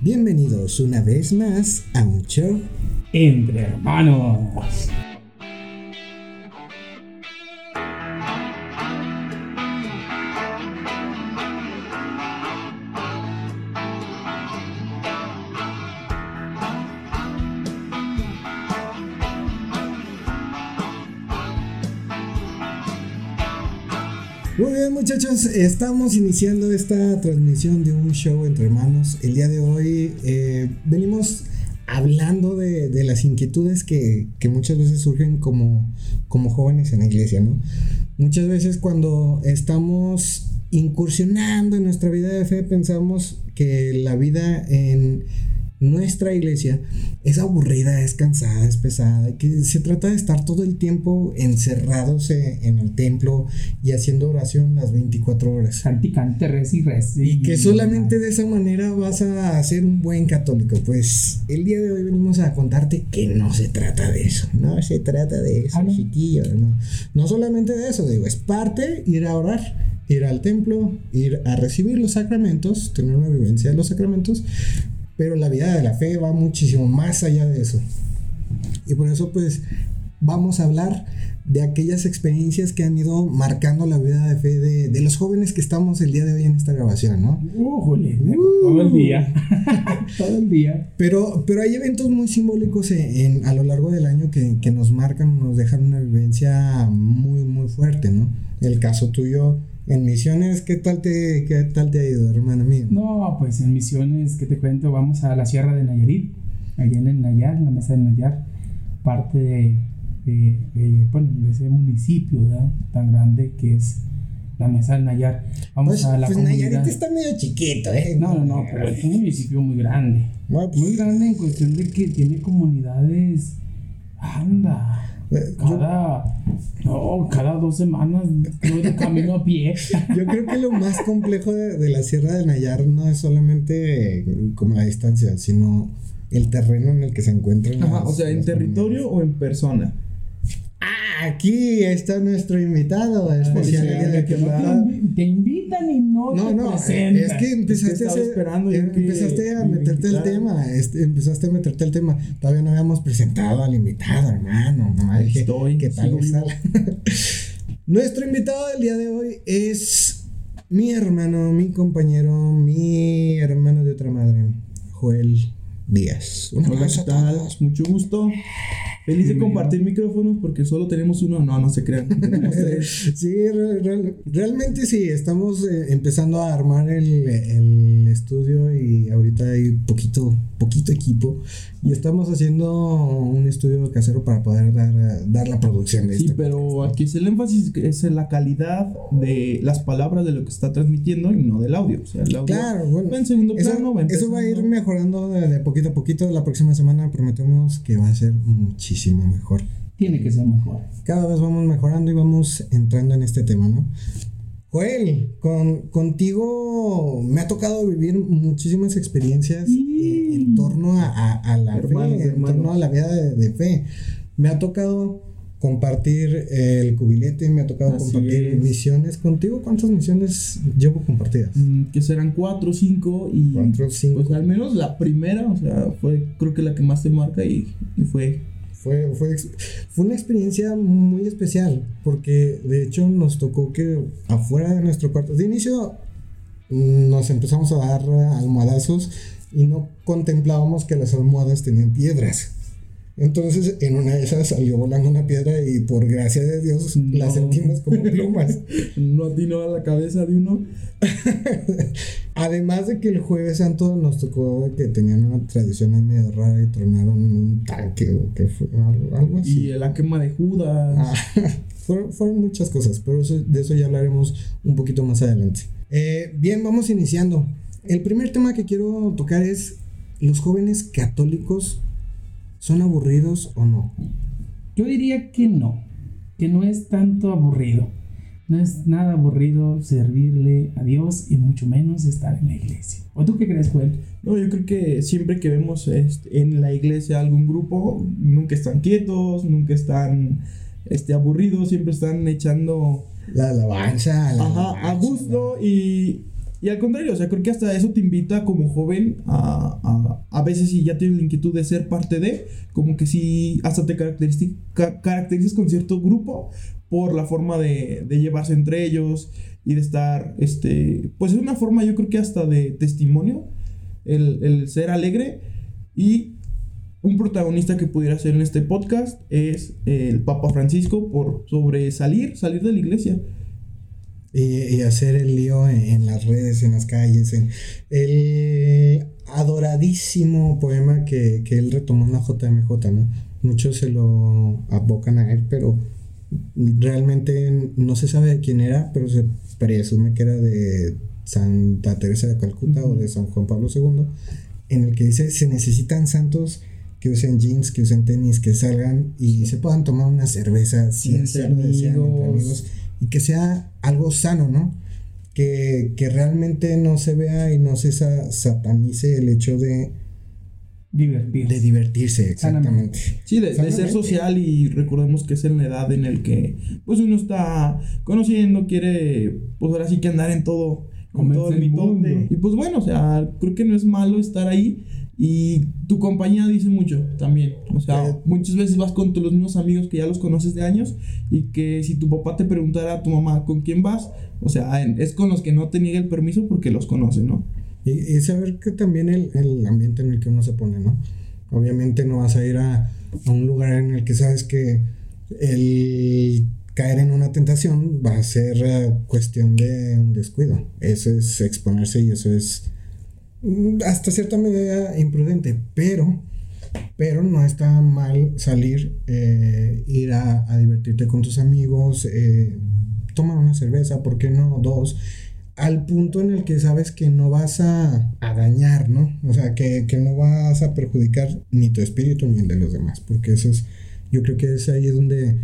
Bienvenidos una vez más a un show entre hermanos. Muchachos, estamos iniciando esta transmisión de un show entre hermanos. El día de hoy eh, venimos hablando de, las inquietudes que, que, muchas veces surgen como, como jóvenes en la iglesia, ¿no? Muchas veces cuando estamos incursionando en nuestra vida de fe pensamos que la vida en nuestra iglesia es aburrida, es cansada, es pesada, que se trata de estar todo el tiempo encerrados en el templo y haciendo oración las 24 horas. Santicante, res y res. Y, que solamente de esa manera vas a ser un buen católico. Pues el día de hoy venimos a contarte que no se trata de eso, no se trata de eso, ah, chiquillo, no. no solamente de eso, digo, es parte ir a orar ir al templo, ir a recibir los sacramentos, tener una vivencia de los sacramentos, pero la vida de la fe va muchísimo más allá de eso. Y por eso pues vamos a hablar de aquellas experiencias que han ido marcando la vida de fe de, los jóvenes que estamos el día de hoy en esta grabación, ¿no? Uh, todo el día. todo el día. Pero, pero hay eventos muy simbólicos en, a lo largo del año que, que, nos marcan, nos dejan una vivencia muy, muy fuerte, ¿no? El caso tuyo en Misiones, ¿qué tal te, qué tal te ha ido, hermano mío? No, pues en Misiones, ¿qué te cuento? Vamos a la Sierra de Nayarit, allá en el Nayar, en la mesa de Nayar, parte de, de, bueno, de ese municipio ¿verdad? tan grande que es la mesa del Nayar. Vamos pues, a la pues Nayarit está medio chiquito, ¿eh? No, no, no, pero es un municipio muy grande. Pues muy grande en cuestión de que tiene comunidades. Anda cada, no, cada dos semanas yo camino a pie. Yo creo que lo más complejo de, la Sierra de Nayar no es solamente como la distancia, sino el terreno en el que se encuentran. Ajá, o sea, en territorio o en persona. Ah, aquí está nuestro invitado especial. te invitan y no, no te no, presentan. Es que empezaste, a, esperando empezaste a meterte el tema. Este, empezaste a meterte el tema. Todavía no habíamos presentado al invitado, hermano. Dije, Estoy, ¿qué tal Nuestro invitado del día de hoy es mi hermano, mi compañero, mi hermano de otra madre, Joel Díaz. Hola, ¿qué tal? Mucho gusto. Feliz de compartir micrófonos porque solo tenemos uno. No, no se crean. sí, realmente sí. Estamos eh, empezando a armar el, el, estudio y ahorita hay poquito, poquito equipo. Y estamos haciendo un estudio casero para poder dar, dar la producción de Sí, este pero aquí es el énfasis es en la calidad de las palabras de lo que está transmitiendo y no del audio. O sea, el audio claro, bueno. en segundo plano. Va eso va a ir mejorando de, de poquito a poquito. La próxima semana prometemos que va a ser muchísimo mejor. Tiene que ser mejor. Cada vez vamos mejorando y vamos entrando en este tema, ¿no? Joel, con, contigo me ha tocado vivir muchísimas experiencias en, torno a, la fe, en torno a la vida de, fe. Me ha tocado compartir el cubilete, me ha tocado compartir misiones contigo. ¿Cuántas misiones llevo compartidas? Mm, que serán cuatro o cinco y cuatro, cinco. pues al menos la primera, o sea, fue creo que la que más te marca y, y fue fue, fue, fue, una experiencia muy especial, porque de hecho nos tocó que afuera de nuestro cuarto, de inicio nos empezamos a dar almohadazos y no contemplábamos que las almohadas tenían piedras. Entonces, en una de esas salió volando una piedra y por gracia de Dios la sentimos como plumas. no atinó a la cabeza de uno. Además de que el Jueves Santo nos tocó que tenían una tradición ahí medio rara y tronaron un tanque o que fue algo, así. Y la quema de Judas. Ah, fueron, muchas cosas, pero de eso ya hablaremos un poquito más adelante. Eh, bien, vamos iniciando. El primer tema que quiero tocar es los jóvenes católicos ¿Son aburridos o no? Yo diría que no, que no es tanto aburrido. No es nada aburrido servirle a Dios y mucho menos estar en la iglesia. ¿O tú qué crees, Joel? No, yo creo que siempre que vemos este, en la iglesia algún grupo, nunca están quietos, nunca están este, aburridos, siempre están echando la alabanza. a gusto y Y al contrario, o sea, creo que hasta eso te invita como joven a, a, a veces si ya tienes la inquietud de ser parte de, como que si hasta te caracteriza- ca- caracterizas con cierto grupo por la forma de, de llevarse entre ellos y de estar, este, pues es una forma yo creo que hasta de testimonio, el, el ser alegre y un protagonista que pudiera ser en este podcast es el Papa Francisco por sobresalir, salir de la iglesia. Y, y hacer el lío en, en las redes, en las calles, en el adoradísimo poema que, que él retomó en la JMJ, ¿no? Muchos se lo abocan a él, pero realmente no se sabe de quién era, pero se presume que era de Santa Teresa de Calcuta o de San Juan Pablo II, en el que dice se necesitan santos que usen jeans, que usen tenis, que salgan y se puedan tomar una cerveza si entre amigos. amigos y que sea algo sano, ¿no? Que, que realmente no se vea y no se sa- satanice el hecho de, Divertirse. de divertirse, exactamente. Sí, de, de ser social y recordemos que es en la edad en el que pues uno está conociendo, quiere pues ahora sí que andar en todo, con todo el el mitote. mundo. Y pues bueno, o sea, creo que no es malo estar ahí y tu compañía dice mucho también. O sea, muchas veces vas con tus los mismos amigos que ya los conoces de años y que si tu papá te preguntara a tu mamá con quién vas, o sea, es con los que no te niega el permiso porque los conoce, ¿no? Y, y saber que también el, el ambiente en el que uno se pone, ¿no? Obviamente no vas a ir a, a un lugar en el que sabes que el caer en una tentación va a ser eh, cuestión de un descuido. Eso es exponerse y eso es hasta cierta medida imprudente, pero, pero no está mal salir, eh, ir a, a divertirte con tus amigos, eh, tomar una cerveza, ¿por qué no? Dos al punto en el que sabes que no vas a, a dañar, ¿no? O sea, que, que no vas a perjudicar ni tu espíritu ni el de los demás, porque eso es, yo creo que es ahí donde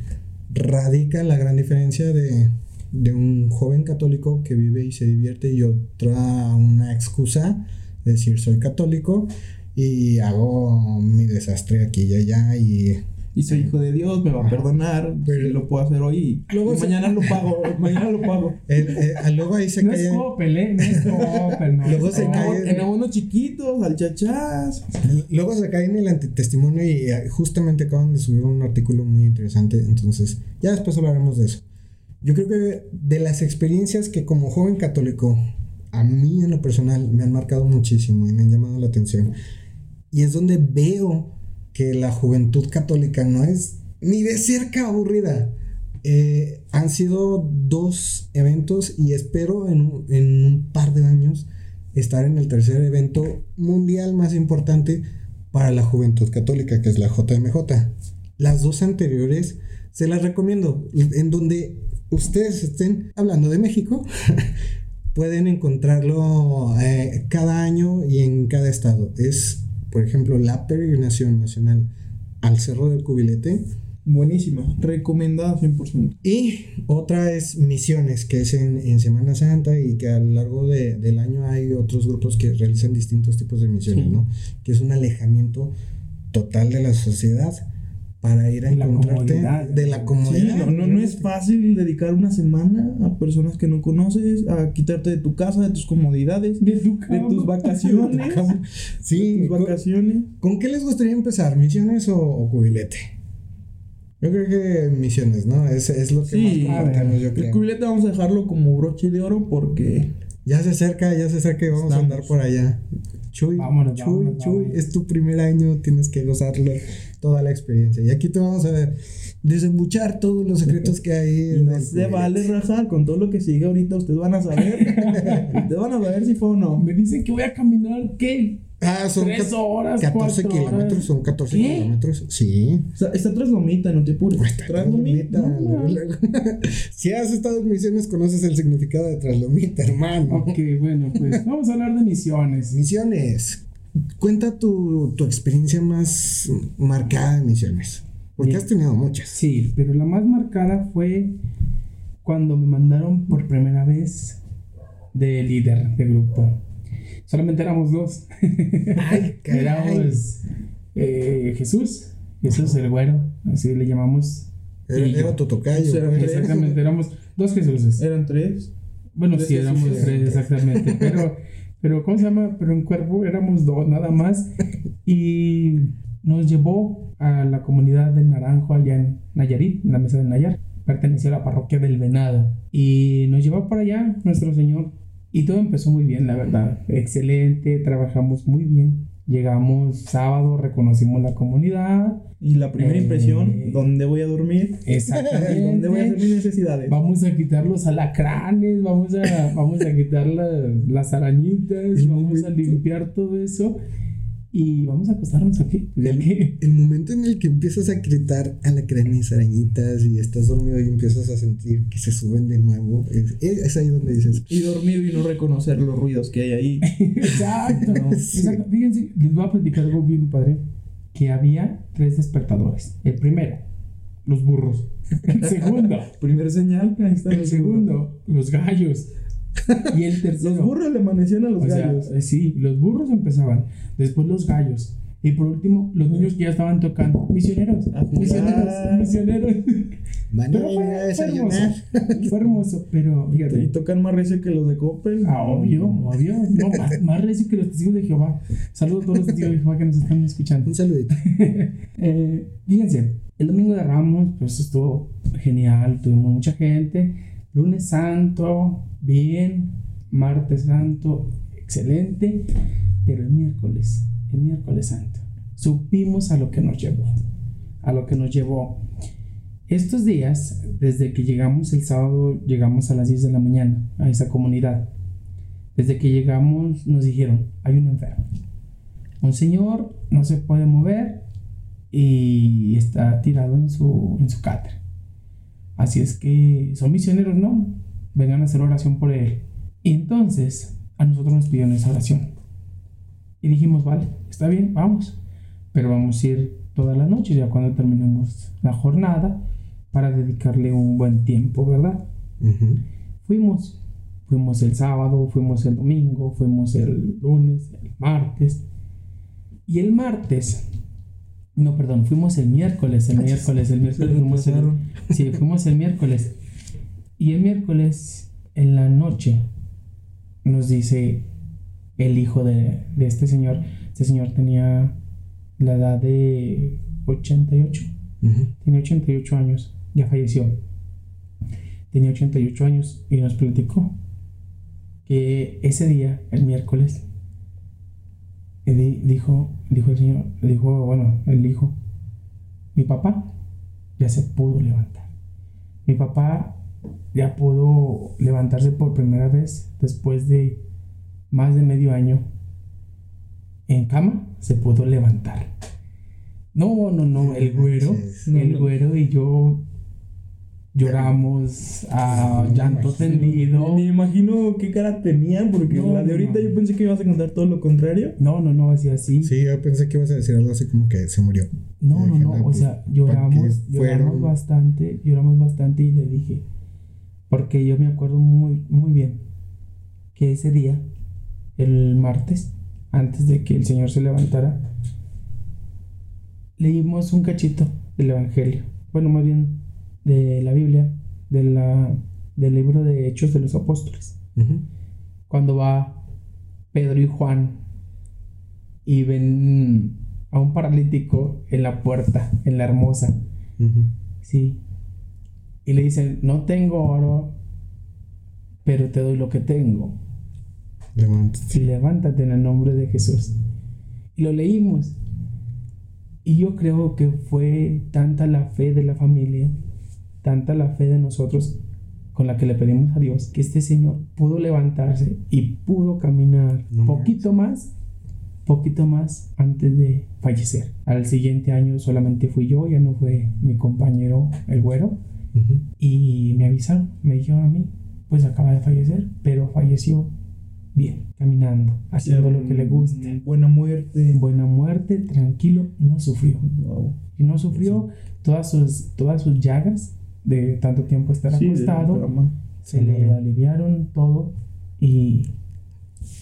radica la gran diferencia de, de un joven católico que vive y se divierte y otra una excusa, de decir, soy católico y hago mi desastre aquí y allá y Y soy hijo de Dios, me va a perdonar, Pero- lo puedo hacer hoy Luego y se- mañana lo pago, mañana lo pago. eh, eh, luego ahí se No es cae... Coppel, ¿eh? No es Coppel, no. Luego es se cae- en abonos chiquitos, al chachás. Luego se cae en el antitestimonio y eh, justamente acaban de subir un artículo muy interesante, entonces ya después hablaremos de eso. Yo creo que de las experiencias que como joven católico, a mí en lo personal me han marcado muchísimo y me han llamado la atención, y es donde veo que la juventud católica no es ni de cerca aburrida. Eh, han sido dos eventos y espero en en un par de años estar en el tercer evento mundial más importante para la juventud católica, que es la JMJ. Las dos anteriores se las recomiendo, en donde ustedes estén hablando de México, pueden encontrarlo eh, cada año y en cada estado. Es, por ejemplo, la peregrinación nacional al Cerro del Cubilete. Buenísima, recomendada 100%. Y otra es Misiones, que es en, en Semana Santa y que a lo largo de- del año hay otros grupos que realizan distintos tipos de misiones, Sí. ¿no? Que es un alejamiento total de la sociedad para ir a De encontrarte de la Sí, comodidad. no, no, no es fácil dedicar una semana a personas que no conoces, a quitarte de tu casa, de tus comodidades, De tu de tus vacaciones. Sí, tus ¿con, vacaciones. con qué les gustaría empezar? ¿Misiones o, o cubilete? Yo creo que misiones, ¿no? Es, es lo que Sí, más compartimos, yo El creo. cubilete vamos a dejarlo como broche de oro porque Ya se acerca, ya se acerca y vamos a andar por allá. Chuy, Vámonos, Chuy, vámonos, Chuy, vámonos. es tu primer año, tienes que gozarlo, toda la experiencia. Y aquí te vamos a desembuchar todos los secretos que hay. y en no se vale rajar con todo lo que sigue ahorita. Ustedes van a saber. ustedes van a saber si fue o no. Me dicen que voy a caminar, ¿qué? Ah, son Tres horas, 14 cuatro kilómetros, horas. son 14 ¿Qué? kilómetros. Sí. O sea, está tras lomita, no te apures. Tras lomita. Traslomita. si has estado en misiones, conoces el significado de traslomita, hermano. Ok, bueno, pues vamos a hablar de misiones. Misiones. Cuenta tu, tu experiencia más marcada en misiones. Porque Bien. has tenido muchas. Sí, pero la más marcada fue cuando me mandaron por primera vez de líder de grupo. Solamente éramos dos. Ay, caray. Éramos eh, Jesús, Jesús el güero, así le llamamos. Era, era tu tocayo. Era tres. Exactamente, éramos dos Jesuses. Eran tres. Bueno, Tres sí, éramos Jesús. tres, exactamente. Pero, pero, ¿cómo se llama? Pero en cuerpo éramos dos, nada más. Y nos llevó a la comunidad de Naranjo, allá en Nayarit, en la mesa de Nayar. Pertenecía a la parroquia del Venado. Y nos llevó para allá, nuestro Señor. Y todo empezó muy bien, la verdad. Excelente, trabajamos muy bien. Llegamos sábado, reconocimos la comunidad. Y la primera Eh, impresión, ¿dónde voy a dormir? Exactamente. ¿Dónde voy a hacer mis necesidades? Vamos a quitar los alacranes, vamos a, vamos a quitar la- las arañitas, vamos a limpiar todo eso y vamos a acostarnos aquí. Que- El momento en el que empiezas a gritar alacranes, arañitas y estás dormido y empiezas a sentir que se suben de nuevo, es, es ahí donde dices, Y dormir y no reconocer los ruidos que hay ahí. Exacto, Sí. exacto. Fíjense, les voy a platicar algo bien padre, que había tres despertadores. El primero, los burros. El segundo, Primer señal, ahí está. el segundo, los gallos. Y el tercero. Los burros le amanecían a los O sea, gallos. eh, sí, los burros empezaban, después los gallos. Y por último, los niños que ya estaban tocando. Misioneros, A jugar. misioneros, misioneros. van a Pero venir a fue, fue hermoso. Fue hermoso, pero Y fíjate. tocan más recio que los de Coppel. Ah, obvio, obvio. No, más, más recio que los testigos de Jehová. Saludos a todos los testigos de Jehová que nos están escuchando. Un saludito. Eh, fíjense, el domingo de Ramos, pues estuvo genial, tuvimos mucha gente. Lunes Santo, bien. Martes Santo, excelente. Pero el miércoles, el miércoles Santo, supimos a lo que nos llevó. A lo que nos llevó. Estos días, desde que llegamos el sábado, llegamos a las 10 de la mañana a esa comunidad. Desde que llegamos nos dijeron, hay un enfermo. Un señor no se puede mover y está tirado en su, en su. Así es que son misioneros, ¿no? Vengan a hacer oración por él. Y entonces a nosotros nos pidieron esa oración. Y dijimos, vale, está bien, vamos. Pero vamos a ir toda la noche, ya cuando terminemos la jornada, para dedicarle un buen tiempo, ¿verdad? Fuimos. Fuimos el sábado, fuimos el domingo, fuimos el lunes, el martes. Y el martes, no, perdón, fuimos el miércoles, el miércoles, el miércoles fuimos el. Sí, fuimos el miércoles. Y el miércoles, en la noche, nos dice el hijo de, de este señor. Este señor tenía la edad de 88. Ujú. Tenía 88 años. Ya falleció. Tenía 88 años y nos platicó que ese día, el miércoles, di- dijo, dijo el señor, dijo, bueno, él dijo, mi papá ya se pudo levantar. Mi papá ya pudo levantarse por primera vez después de más de medio año en cama, se pudo levantar. No, no, no, el güero, el güero y yo lloramos a llanto tendido. Me imagino qué cara tenían, porque No, la de ahorita no. yo pensé que ibas a contar todo lo contrario. No, no, no, así así. Sí, yo pensé que ibas a decir algo así como que se murió. No, no, no, o pues, sea, lloramos, lloramos bastante, lloramos bastante y le dije, porque yo me acuerdo muy, muy bien que ese día, el martes, antes de que el Señor se levantara, leímos un cachito del Evangelio, bueno, más bien de la Biblia, de la, del libro de Hechos de los Apóstoles cuando va Pedro y Juan y ven a un paralítico en la puerta, en la hermosa, sí, y le dicen, no tengo oro, pero te doy lo que tengo, Levántate. y levántate en el nombre de Jesús. Y lo leímos. Y yo creo que fue tanta la fe de la familia, tanta la fe de nosotros con la que le pedimos a Dios, que este Señor pudo levantarse y pudo caminar No poquito más, poquito más antes de fallecer. Al siguiente año solamente fui yo, ya no fue mi compañero el güero. Y me avisaron, me dijeron a mí, pues acaba de fallecer, pero falleció bien, caminando, haciendo lo que le gusta. Buena muerte. Buena muerte, tranquilo, no sufrió. Wow. Y no sufrió todas sus, todas sus llagas de tanto tiempo estar Sí, acostado. se le aliviaron todo y,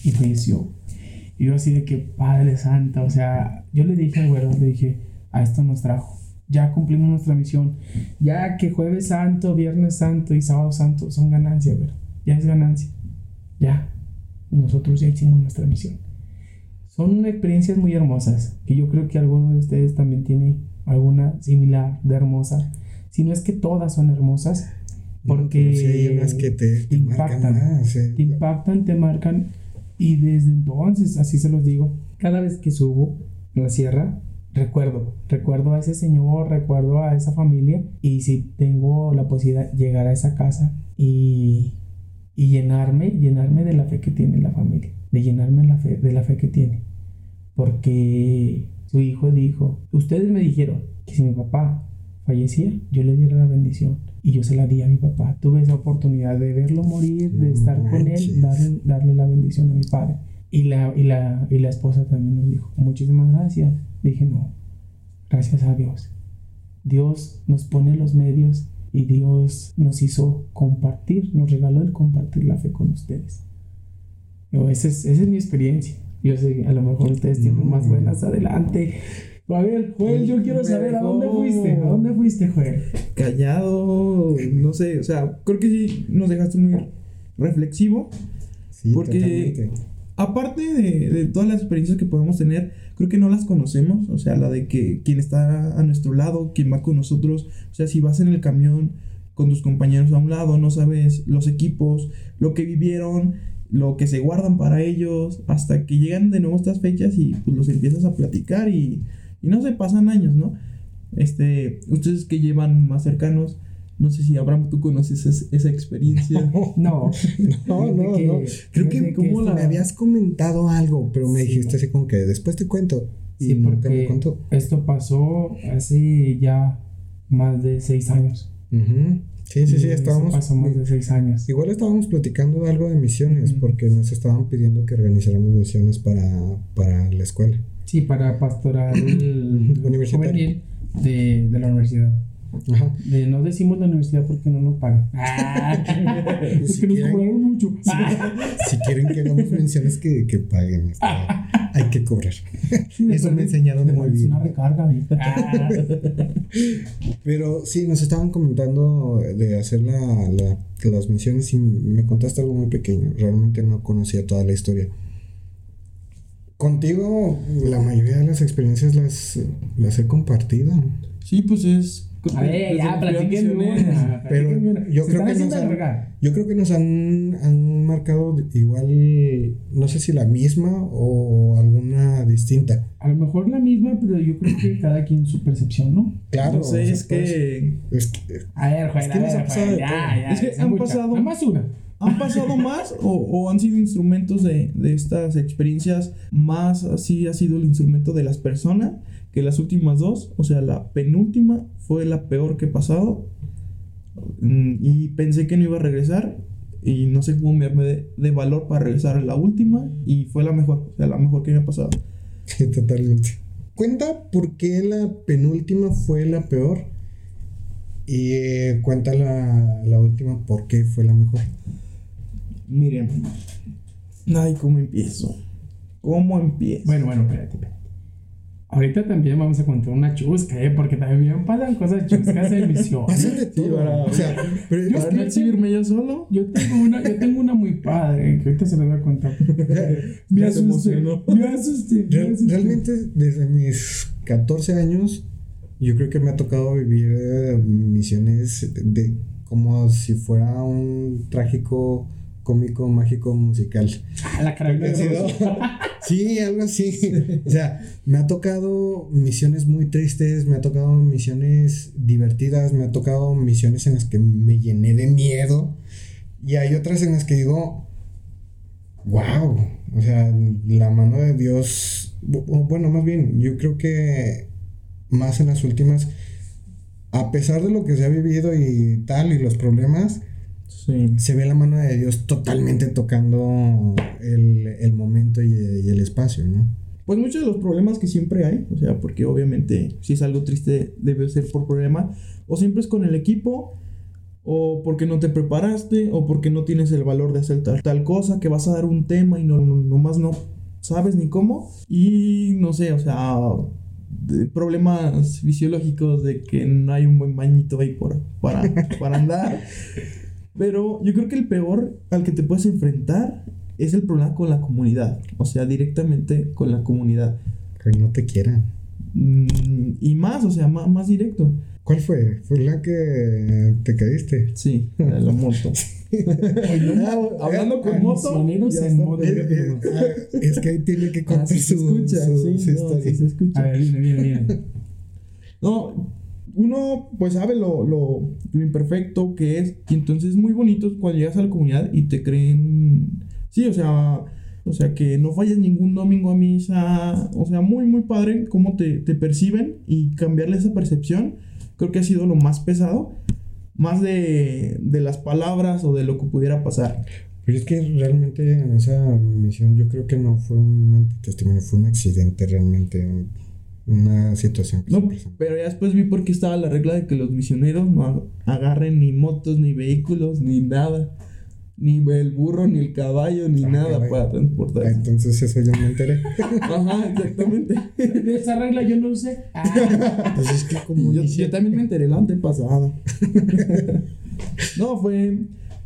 y falleció. Y yo así de que, Padre Santa, o sea, yo le dije al güero, le dije, a esto nos trajo. Ya cumplimos nuestra misión. Ya que jueves santo, viernes santo y sábado santo son ganancias, güero. ya es ganancia. Ya, nosotros ya hicimos nuestra misión. Son experiencias muy hermosas, que yo creo que alguno de ustedes también tiene alguna similar de hermosa. Si no es que todas son hermosas, porque Sí, hay unas que te, te marcan impactan, más, eh. te impactan, te marcan. Y desde entonces, así se los digo, cada vez que subo la sierra, recuerdo, recuerdo a ese señor, recuerdo a esa familia. Y si tengo la posibilidad llegar a esa casa y, y llenarme, llenarme de la fe que tiene la familia, de llenarme la fe, de la fe que tiene. Porque su hijo dijo, ustedes me dijeron que si mi papá fallecía, yo le diera la bendición. Y yo se la di a mi papá. Tuve esa oportunidad de verlo morir, de No estar con él, darle, darle la bendición a mi padre. Y la, y, la, y la esposa también nos dijo, muchísimas gracias. Dije, no, gracias a Dios. Dios nos pone los medios y Dios nos hizo compartir, nos regaló el compartir la fe con ustedes. Yo, esa, es, esa es mi experiencia. Yo sé a lo mejor ustedes tienen más buenas adelante. A ver, Joel, yo quiero saber a dónde fuiste. ¿A dónde fuiste, Joel? Callado, no sé, o sea, creo que sí nos dejaste muy reflexivo. Sí, porque- totalmente. Aparte de, de todas las experiencias que podemos tener, creo que no las conocemos. O sea, la de que quien está a nuestro lado, quien va con nosotros. O sea, si vas en el camión con tus compañeros a un lado, no sabes los equipos, lo que vivieron, lo que se guardan para ellos, hasta que llegan de nuevo estas fechas y pues los empiezas a platicar y, y no se pasan años, ¿no? Este, ustedes que llevan más cercanos, no sé si Abraham tú conoces es- esa experiencia. No, No, no, no. Creo que, como me habías comentado algo, pero me Sí. dijiste así como que después te cuento. Y Sí, nunca me porque contó. esto pasó hace ya más de seis años. Ujú. Sí, sí, sí, estábamos. pasó más de seis años. Igual estábamos platicando algo de misiones, porque nos estaban pidiendo que organizáramos misiones para, para la escuela. Sí, para pastoral juvenil de, de la universidad. Ajá. De- no decimos la universidad porque no nos pagan. Ah, es Si que nos quieren- cobraron mucho. Si quieren que hagamos menciones, que, que paguen. hay que cobrar. Sí, Eso me enseñaron muy repente es bien. una recarga, ¿viste? Ah. Pero sí, nos estaban comentando de hacer la, la- las misiones y me contaste algo muy pequeño. Realmente no conocía toda la historia. Contigo, la mayoría de las experiencias las, las he compartido. Sí, pues es. A ver, ya, platiquen una. Pero platiquen una. yo creo que nos han-. Yo creo que nos han, han marcado igual, no sé si la misma o alguna distinta. A lo mejor la misma, pero yo creo que cada quien su percepción, ¿no? Claro. No sé, o sea, es pues, que es que- A ver, Joel, Es que a nos ha ver, ya, todo. ya. Es que han pasado- Nada más una. ¿Han pasado más o, o han sido instrumentos de, de estas experiencias más así ha sido el instrumento de las personas que las últimas dos? O sea, la penúltima fue la peor que he pasado Mm, y pensé que no iba a regresar y no sé cómo me armé de, de valor para regresar a la última y fue la mejor, o sea, la mejor que me ha pasado. Sí, totalmente. Cuenta por qué la penúltima fue la peor y eh, cuenta la, la última por qué fue la mejor. Miren, ay, ¿cómo empiezo? ¿Cómo empiezo? Bueno, bueno, espérate, espérate. Ahorita también vamos a contar una chusca, ¿eh? Porque también pasan cosas chuscas en misión. Pasan de todo. para- o sea, pero Yo- ¿Para no exhibirme yo solo? Yo tengo una, yo tengo una muy padre, que ahorita se la voy a contar. Me asusté, me asusté, me Real- asusté. realmente desde mis 14 años yo creo que me ha tocado vivir eh, misiones de como si fuera un trágico cómico mágico musical. Ah, la carabina Sí, algo así. O sea, me ha tocado misiones muy tristes, me ha tocado misiones divertidas, me ha tocado misiones en las que me llené de miedo y hay otras en las que digo, wow, o sea, la mano de Dios, bueno, más bien, yo creo que más en las últimas, a pesar de lo que se ha vivido y tal y los problemas, Sí. se ve la mano de Dios totalmente tocando el, el momento y, y el espacio, ¿no? Pues muchos de los problemas que siempre hay, o sea, porque obviamente si es algo triste debe ser por problema, o siempre es con el equipo, o porque no te preparaste, o porque no tienes el valor de hacer tal, tal cosa, que vas a dar un tema y no, no, nomás no sabes ni cómo, y no sé, o sea, de problemas fisiológicos de que no hay un buen bañito ahí por, para, para andar. Pero yo creo que el peor al que te puedes enfrentar es el problema con la comunidad. O sea, directamente con la comunidad. Que no te quieran. Mm, y más, o sea, más, más directo. ¿Cuál fue? ¿Fue la que te caíste? Sí, la, moto. Ah, Hablando ah, con ah, moto. misioneros ya en está. moto. eh, eh, ah, es que ahí tiene que Ah, contar sí se su, escucha, su- sí, su no, historia. sí se escucha. A ver, viene, viene, viene. No, uno pues sabe lo, lo, imperfecto que es. Y entonces es muy bonito cuando llegas a la comunidad y te creen. Sí, o sea. O sea, que no falles ningún domingo a misa. O sea, muy, muy padre cómo te, te perciben y cambiarle esa percepción. Creo que ha sido lo más pesado. Más de, de las palabras o de lo que pudiera pasar. Pero es que realmente en esa misión yo creo que no fue un antitestimonio, fue un accidente realmente, una situación que se No, pero ya después vi por qué estaba la regla de que los misioneros no ag- agarren ni motos, ni vehículos, ni nada. Ni el burro, ni el caballo, ni Ah, nada para transportar. Ah, Entonces eso ya me enteré. Ajá, exactamente. De esa regla yo no sé. Ah, Pues es que como Y yo, yo también me enteré la antepasada. no, fue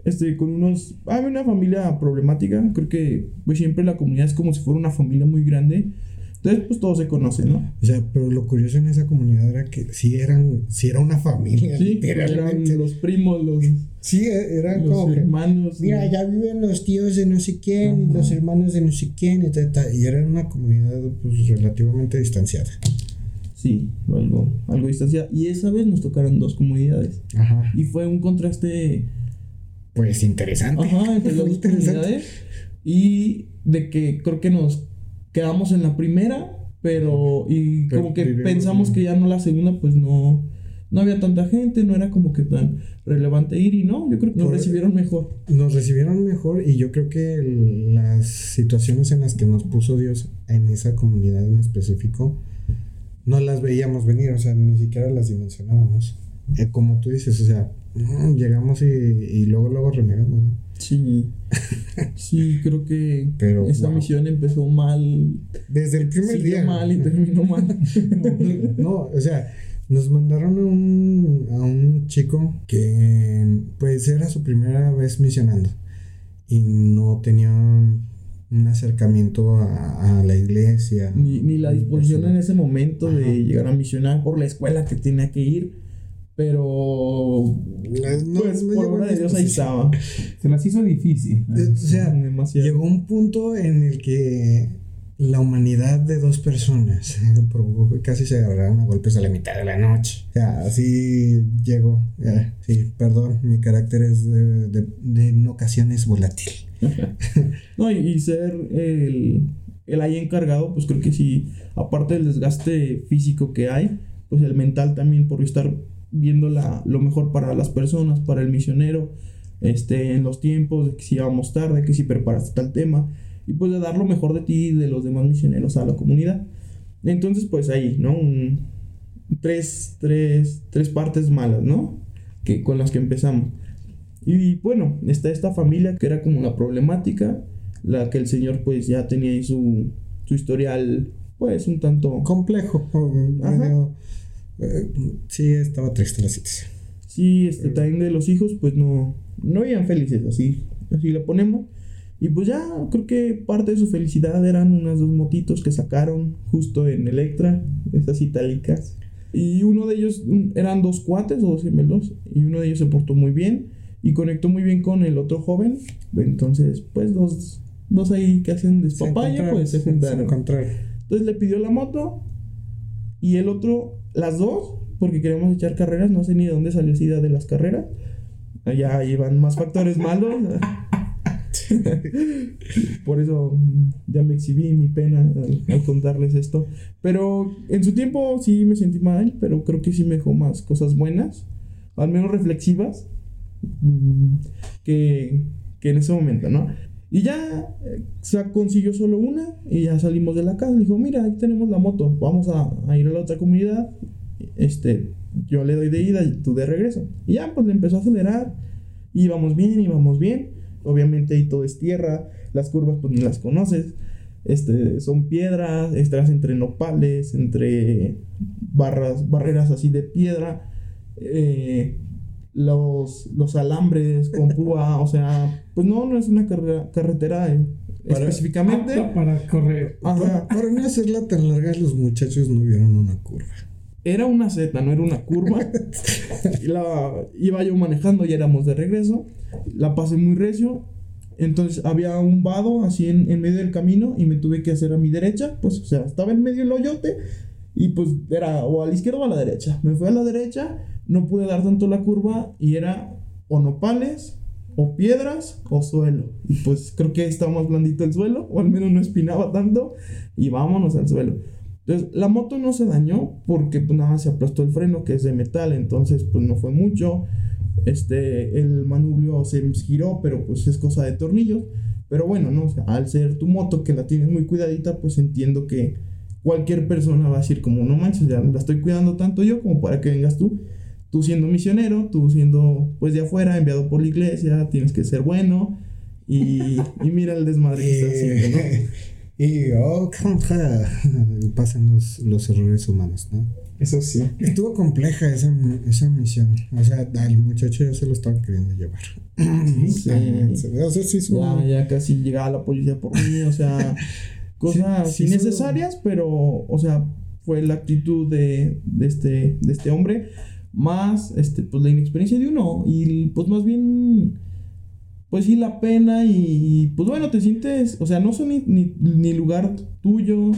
este, con unos. Había una familia problemática. Creo que pues, siempre la comunidad es como si fuera una familia muy grande. Entonces, pues todos se conocen, ¿no? O sea, pero lo curioso en esa comunidad era que sí eran, sí era una familia, Sí, eran los primos, los, Sí, e- eran los como que, hermanos. mira, ya viven los tíos de no sé quién y los hermanos de no sé quién y, ta, ta, y era una comunidad pues relativamente distanciada. Sí, algo, algo distanciado. Y esa vez nos tocaron dos comunidades. Ajá. Y fue un contraste Pues interesante. ajá, entre las dos comunidades. Y de que creo que nos quedamos en la primera, pero. Y como que pensamos en- que ya no la segunda, pues no. No había tanta gente, no era como que tan relevante ir y no, yo creo que nos recibieron mejor. Nos recibieron mejor y yo creo que las situaciones en las que nos puso Dios en esa comunidad en específico no las veíamos venir, o sea, ni siquiera las dimensionábamos. Eh, como tú dices, o sea, mm, llegamos y, y luego luego renegamos, ¿no? Sí. Sí, creo que Pero, esa wow. misión empezó mal. Desde el primer día. mal y terminó mal. No, o sea, nos mandaron a un, a un chico que pues era su primera vez misionando y no tenía un acercamiento a, a la iglesia. ni, ni la disposición en ese momento Ajá. de llegar a misionar por la escuela que tenía que ir. Pero. No, pues no por obra de Dios ahí estaba. se las hizo difícil. Eh, O sea, Demasiado. llegó un punto en el que la humanidad de dos personas provocó que casi se agarraran a golpes a la mitad de la noche. O sea, así llegó. Eh, sí, perdón, mi carácter es de, de- de en ocasiones volátil. No, y, y ser el, el ahí encargado, pues creo que sí, aparte del desgaste físico que hay, pues el mental también por estar viendo la, lo mejor para las personas, para el misionero, este, en los tiempos, de que si íbamos tarde, que si preparaste tal tema, y pues de dar lo mejor de ti y de los demás misioneros a la comunidad. Entonces, pues ahí, ¿no? Un- tres, tres, tres partes malas, ¿no? Que, con las que empezamos. Y bueno, está esta familia que era como la problemática, la que el señor pues ya tenía ahí su, su historial pues un tanto... Complejo. Ajá. medio, eh, sí, estaba triste la situación. Sí, este también de los hijos pues no, no vivían felices, así, así le ponemos. Y pues ya creo que parte de su felicidad eran unas dos motitos que sacaron justo en Electra, esas itálicas. Y uno de ellos eran dos cuates o dos gemelos, y uno de ellos se portó muy bien y conectó muy bien con el otro joven. Entonces, pues dos, dos ahí que hacen despapaya, pues se juntaron. encontraron. Entonces le pidió la moto y el otro, las dos, porque queremos echar carreras, no sé ni de dónde salió esa idea de las carreras. Allá iban más factores malos. Por eso mm, ya me exhibí mi pena al, al contarles esto. Pero en su tiempo sí me sentí mal, pero creo que sí me dejó más cosas buenas, al menos reflexivas, mm, que, que en ese momento, ¿no? Y ya eh, se consiguió solo una y ya salimos de la casa. Dijo, mira, aquí tenemos la moto, vamos a, ir a la otra comunidad. Este, yo le doy de ida y tú de regreso. Y ya, pues le empezó a acelerar. Y bien, íbamos bien. Obviamente ahí todo es tierra, las curvas pues ni las conoces. Este, son piedras, estás entre nopales, entre barras, barreras así de piedra. Eh, los, los alambres con púa, o sea, pues no, no es una carrera, carretera eh, específicamente. Apta para correr. Ajá. Para no hacerla tan larga, los muchachos no vieron una curva. Era una Z, no era una curva. y la iba yo manejando, ya éramos de regreso. La pasé muy recio. Entonces había un vado así en, en medio del camino y me tuve que hacer a mi derecha. Pues, o sea, estaba en medio del hoyote y pues era o a la izquierda o a la derecha. Me fui a la derecha, no pude dar tanto la curva y era o nopales, o piedras, o suelo. Y pues creo que estaba más blandito el suelo, o al menos no espinaba tanto, y vámonos al suelo. Entonces, la moto no se dañó porque pues nada se aplastó el freno que es de metal, entonces pues no fue mucho. Este, el manubrio se giró, pero pues es cosa de tornillos. Pero bueno, no, o al ser tu moto que la tienes muy cuidadita, pues entiendo que cualquier persona va a decir como no manches, ya la estoy cuidando tanto yo como para que vengas tú. Tú siendo misionero, tú siendo pues de afuera, enviado por la iglesia, tienes que ser bueno. Y, y mira el desmadre que está haciendo, ¿no? Y oh, contra pasan los, los errores humanos, ¿no? Eso sí. Estuvo compleja esa, esa misión. O sea, al muchacho ya se lo estaba queriendo llevar. Sí. O sea, sí, su- Ya, ya casi llegaba la policía por mí, o sea, cosas Sí, sí, innecesarias, pero, o sea, fue la actitud de, de este, de este hombre, más, este, pues la inexperiencia de uno, y pues más bien, pues sí, la pena, y pues bueno, te sientes, o sea, no son ni, ni, ni lugar tuyo,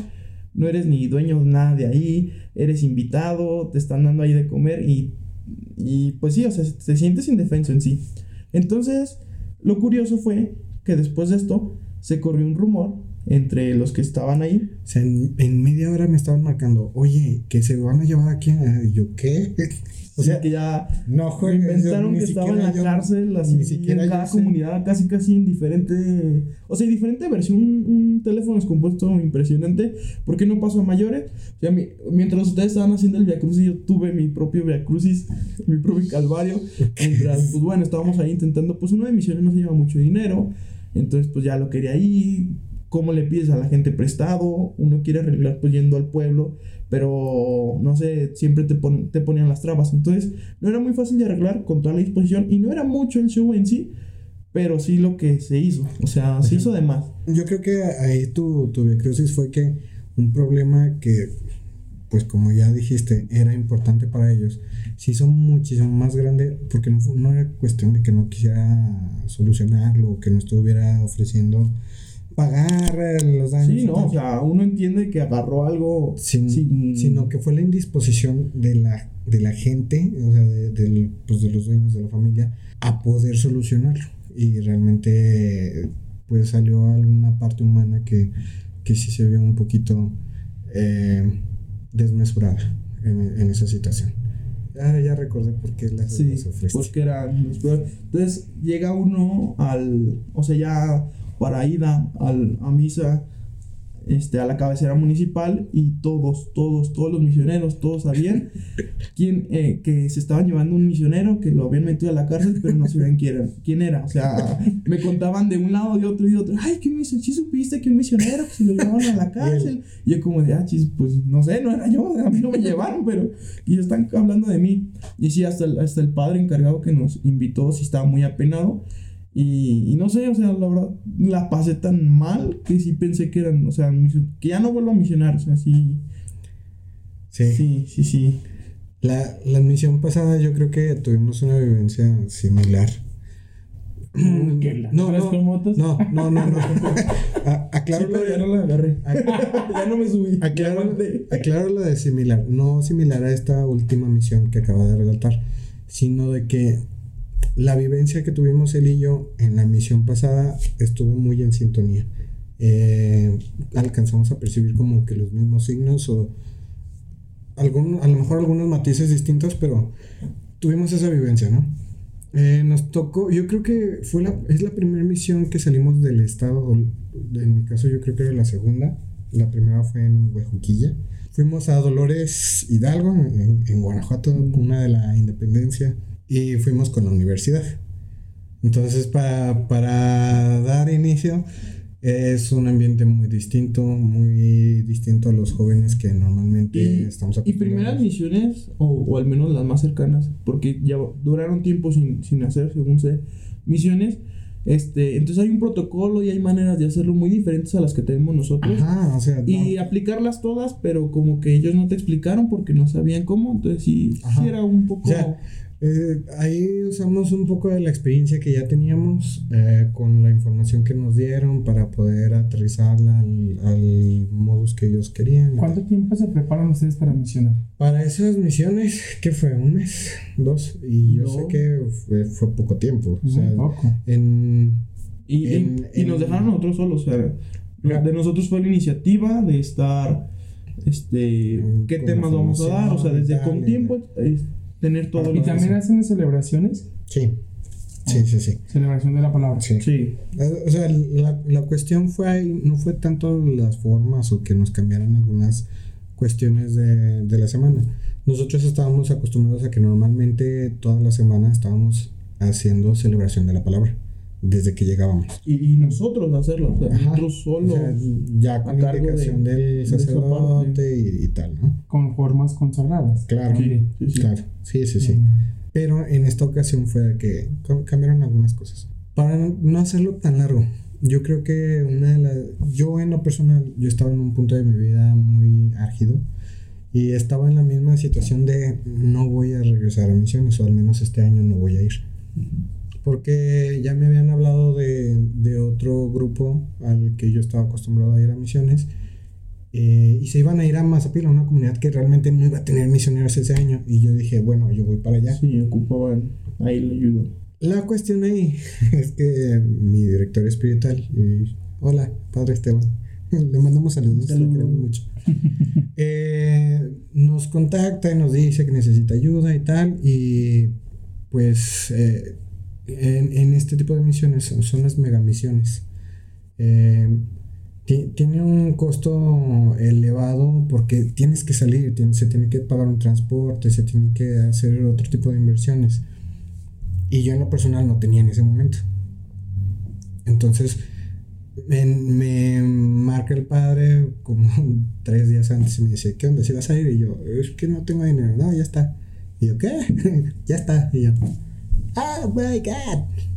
no eres ni dueño de nada de ahí, eres invitado, te están dando ahí de comer, y, y pues sí, o sea, te sientes indefenso en sí. Entonces, lo curioso fue que después de esto se corrió un rumor entre los que estaban ahí. O sea, en, en media hora me estaban marcando, oye, que se van a llevar aquí. a-". Y yo, ¿qué? O sea, sea, que ya no juegues. yo inventaron ni que estaba en la yo- cárcel, así ni siquiera en yo cada sé. comunidad, casi casi en diferente. O sea, diferente versión, un, un teléfono descompuesto impresionante. ¿Por qué no pasó a mayores? O sea, mi- mientras ustedes estaban haciendo el Via Crucis, yo tuve mi propio Via Crucis, mi propio Calvario. Mientras, pues bueno, estábamos ahí intentando, pues uno de misiones no se lleva mucho dinero. Entonces, pues ya lo quería ahí. ¿Cómo le pides a la gente prestado? Uno quiere arreglar pues yendo al pueblo, pero no sé, siempre te, pon- te ponían las trabas. Entonces, no era muy fácil de arreglar con toda la disposición y no era mucho el show en sí, pero sí lo que se hizo. O sea, se hizo de más. Yo creo que ahí tu, tu Via Crucis fue que un problema que, pues como ya dijiste, era importante para ellos, se hizo muchísimo más grande porque no, no era cuestión de que no quisiera solucionarlo que no estuviera ofreciendo pagar eh, los daños. Sí, no, o sea, uno entiende que agarró algo Sin- sin- sino que fue la indisposición de la, de la gente, o sea, de, del- pues de los dueños de la familia, a poder solucionarlo. Y realmente, pues salió alguna parte humana que, que sí se vio un poquito eh, desmesurada en, en esa situación. Ah, ya recordé por qué las, Sí, porque eran los. Entonces llega uno al, o sea, ya para ida al, a misa, este, a la cabecera municipal y todos, todos, todos los misioneros, todos sabían quién, eh, que se estaban llevando un misionero, que lo habían metido a la cárcel, pero no sabían quién era. Quién era. O sea, me contaban de un lado, de otro y de otro. Ay, que misionero, sí supiste que un misionero que se lo llevaron a la cárcel. Y yo como de, ah, chis, pues no sé, no era yo, a mí no me llevaron, pero y ellos están hablando de mí. Y sí, hasta el, hasta el padre encargado que nos invitó, sí estaba muy apenado. Y, y no sé, o sea, la verdad, la pasé tan mal que sí pensé que eran, o sea, que ya no vuelvo a misionar, o sea, sí, Sí. sí, sí, sí. La, la misión pasada yo creo que tuvimos una vivencia similar. ¿Qué, la- No, ¿Tres no, con motos? no, no, no, no. A- aclaro Sí, pero ya no la agarré. ya no me subí. Aclaro, aclaro lo de similar, no similar a esta última misión que acaba de relatar, sino de que la vivencia que tuvimos él y yo en la misión pasada estuvo muy en sintonía. Eh, alcanzamos a percibir como que los mismos signos o algún, a lo mejor algunos matices distintos, pero tuvimos esa vivencia, ¿no? Eh, nos tocó, yo creo que fue la, es la primera misión que salimos del estado, en mi caso yo creo que era la segunda, la primera fue en Huejuquilla. Fuimos a Dolores Hidalgo, en, en Guanajuato, una de la independencia, y fuimos con la universidad. Entonces, para, para dar inicio, Es un ambiente muy distinto, muy distinto a los jóvenes que normalmente Y, estamos y primeras misiones, o, o al menos las más cercanas, porque ya duraron tiempo sin, sin hacer, según sé, misiones. Este, entonces hay un protocolo y hay maneras de hacerlo muy diferentes a las que tenemos nosotros. Ajá, o sea, Y no- aplicarlas todas, pero como que ellos no te explicaron porque no sabían cómo. Entonces sí, sí era un poco... O sea, eh, ahí usamos un poco de la experiencia que ya teníamos eh, con la información que nos dieron para poder aterrizarla al, al modus que ellos querían. ¿Cuánto tiempo se preparan ustedes para misionar? Para esas misiones, ¿qué fue? ¿Un mes? ¿Dos? Y yo No. sé que fue, fue poco tiempo. O sea, Muy poco. en... Y, y- En- y nos en- dejaron a nosotros solos. O sea, Ya. de nosotros fue la iniciativa de estar. Este. ¿Qué temas vamos a dar? O sea, desde con tiempo. es tener todo ¿Y lo también hacen celebraciones? Sí, sí, sí, sí. Celebración de la palabra. sí. Sí. Eh, O sea, la, la cuestión fue ahí, no fue tanto las formas o que nos cambiaran algunas cuestiones de, de la semana. Nosotros estábamos acostumbrados a que normalmente toda la semana estábamos haciendo celebración de la palabra, desde que llegábamos. Y, y nosotros hacerlo. O sea, nosotros solo. O sea, ya con a cargo indicación de- de del sacerdote parte. y, y tal, ¿no? Con formas consagradas. Claro, Sí. Sí, sí. claro, sí, sí, sí. Mm. Pero en esta ocasión fue que cam- cambiaron algunas cosas. Para no hacerlo tan largo, yo creo que una de las... Yo en lo personal, yo estaba en un punto de mi vida muy álgido y estaba en la misma situación de no voy a regresar a misiones o al menos este año no voy a ir. Porque ya me habían hablado de, de otro grupo al que yo estaba acostumbrado a ir a misiones eh, y se iban a ir a Mazapila, una comunidad que realmente no iba a tener misioneros ese año. Y yo dije, bueno, yo voy para allá. Sí, ocupaban ahí la ayuda. La cuestión ahí es que mi director espiritual, y, hola, Padre Esteban, le mandamos saludos, le Saludos. queremos mucho. Eh, nos contacta y nos dice que necesita ayuda y tal, y pues eh, en, en este tipo de misiones son, son las megamisiones. Eh, tiene un costo elevado porque tienes que salir, se tiene que pagar un transporte, se tiene que hacer otro tipo de inversiones. Y yo en lo personal no tenía en ese momento. Entonces me, me marca el padre como tres días antes y me dice, ¿qué onda? ¿Si vas a ir? Y yo, es que no tengo dinero. No, ya está. Y yo, ¿qué? ya está. Y yo, oh my God.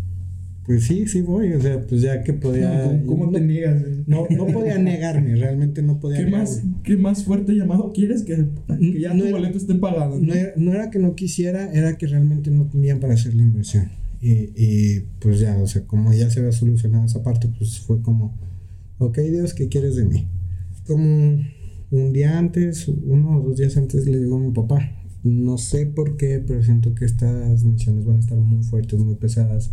Pues sí, sí voy. O sea, pues ya que podía... ¿Cómo, cómo no, te niegas? no, no podía negarme, realmente no podía ¿Qué negarme. más, ¿Qué más fuerte llamado quieres que, que ya No tu era- boleto esté pagado? No era, no era que no quisiera, era que realmente no tenía para hacer la inversión. Y, y, pues ya, o sea, como ya se había solucionado esa parte, pues fue como, ok Dios, ¿qué quieres de mí? Como un día antes, uno o dos días antes le digo a mi papá, no sé por qué, pero siento que estas misiones van a estar muy fuertes, muy pesadas.